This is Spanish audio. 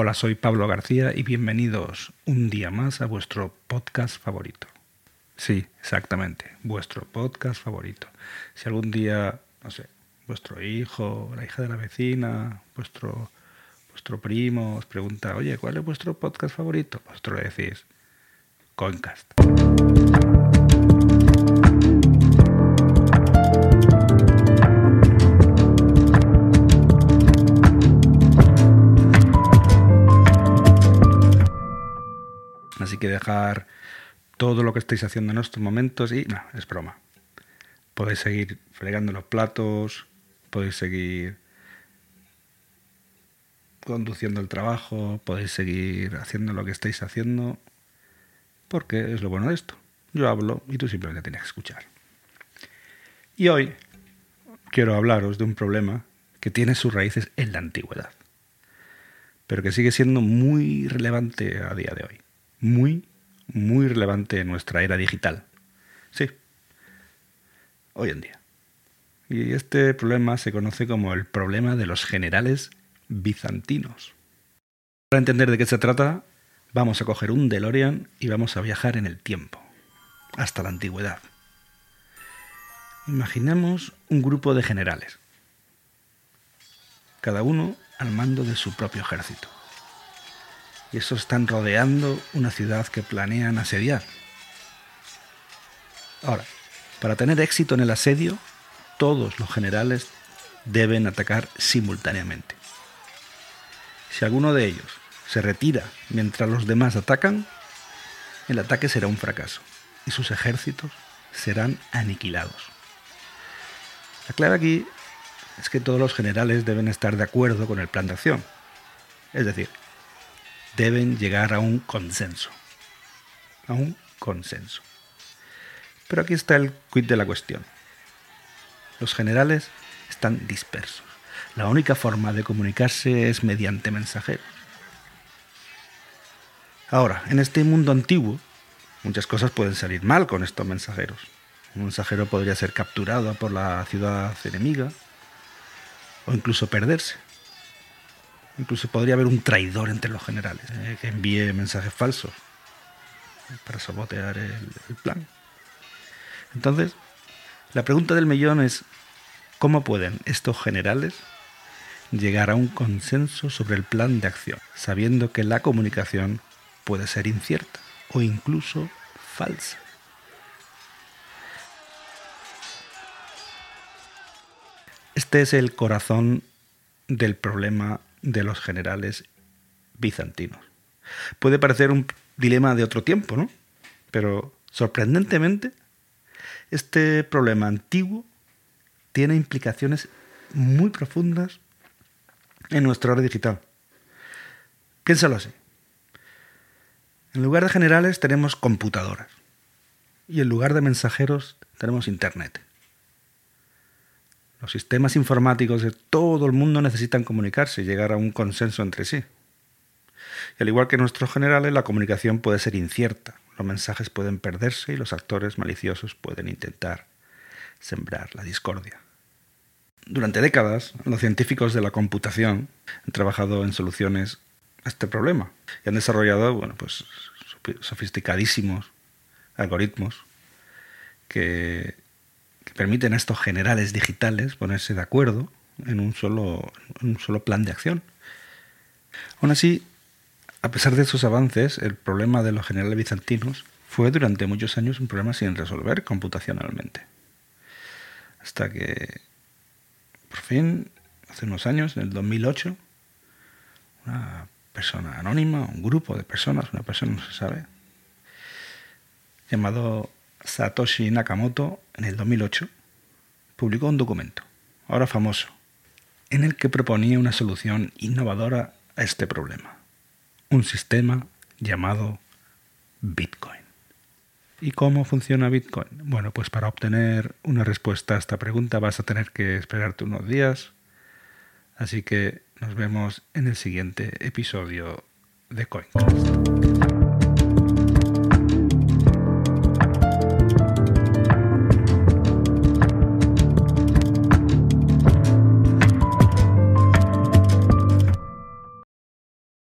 Hola, soy Pablo García y bienvenidos un día más a vuestro podcast favorito. Sí, exactamente, vuestro podcast favorito. Si algún día, no sé, vuestro hijo, la hija de la vecina, vuestro, vuestro primo os pregunta, oye, ¿cuál es vuestro podcast favorito? Vosotros le decís, Coincast. Así que dejar todo lo que estáis haciendo en estos momentos y es broma. Podéis seguir fregando los platos, podéis seguir conduciendo el trabajo, podéis seguir haciendo lo que estáis haciendo, porque es lo bueno de esto. Yo hablo y tú simplemente tienes que escuchar. Y hoy quiero hablaros de un problema que tiene sus raíces en la antigüedad, pero que sigue siendo muy relevante a día de hoy muy, muy relevante en nuestra era digital. Sí, hoy en día. Y este problema se conoce como el problema de los generales bizantinos. Para entender de qué se trata, vamos a coger un DeLorean y vamos a viajar en el tiempo, hasta la antigüedad. Imaginemos un grupo de generales, cada uno al mando de su propio ejército y esos están rodeando una ciudad que planean asediar. Ahora, para tener éxito en el asedio, todos los generales deben atacar simultáneamente. Si alguno de ellos se retira mientras los demás atacan, el ataque será un fracaso y sus ejércitos serán aniquilados. La clave aquí es que todos los generales deben estar de acuerdo con el plan de acción. Es decir, deben llegar a un consenso. A un consenso. Pero aquí está el quid de la cuestión. Los generales están dispersos. La única forma de comunicarse es mediante mensajeros. Ahora, en este mundo antiguo, muchas cosas pueden salir mal con estos mensajeros. Un mensajero podría ser capturado por la ciudad enemiga o incluso perderse. Incluso podría haber un traidor entre los generales eh, que envíe mensajes falsos para sabotear el, el plan. Entonces, la pregunta del millón es, ¿cómo pueden estos generales llegar a un consenso sobre el plan de acción, sabiendo que la comunicación puede ser incierta o incluso falsa? Este es el corazón del problema de los generales bizantinos. Puede parecer un dilema de otro tiempo, ¿no? Pero sorprendentemente, este problema antiguo tiene implicaciones muy profundas en nuestra hora digital. Piénsalo así. En lugar de generales tenemos computadoras y en lugar de mensajeros tenemos Internet. Los sistemas informáticos de todo el mundo necesitan comunicarse y llegar a un consenso entre sí. Y al igual que nuestros generales, la comunicación puede ser incierta, los mensajes pueden perderse y los actores maliciosos pueden intentar sembrar la discordia. Durante décadas, los científicos de la computación han trabajado en soluciones a este problema y han desarrollado bueno, pues, sofisticadísimos algoritmos que permiten a estos generales digitales ponerse de acuerdo en un solo, un solo plan de acción. Aún así, a pesar de esos avances, el problema de los generales bizantinos fue durante muchos años un problema sin resolver computacionalmente. Hasta que, por fin, hace unos años, en el 2008, una persona anónima, un grupo de personas, una persona no se sabe, llamado Satoshi Nakamoto, en el 2008, publicó un documento, ahora famoso, en el que proponía una solución innovadora a este problema, un sistema llamado Bitcoin. ¿Y cómo funciona Bitcoin? Bueno, pues para obtener una respuesta a esta pregunta vas a tener que esperarte unos días, así que nos vemos en el siguiente episodio de Coincast.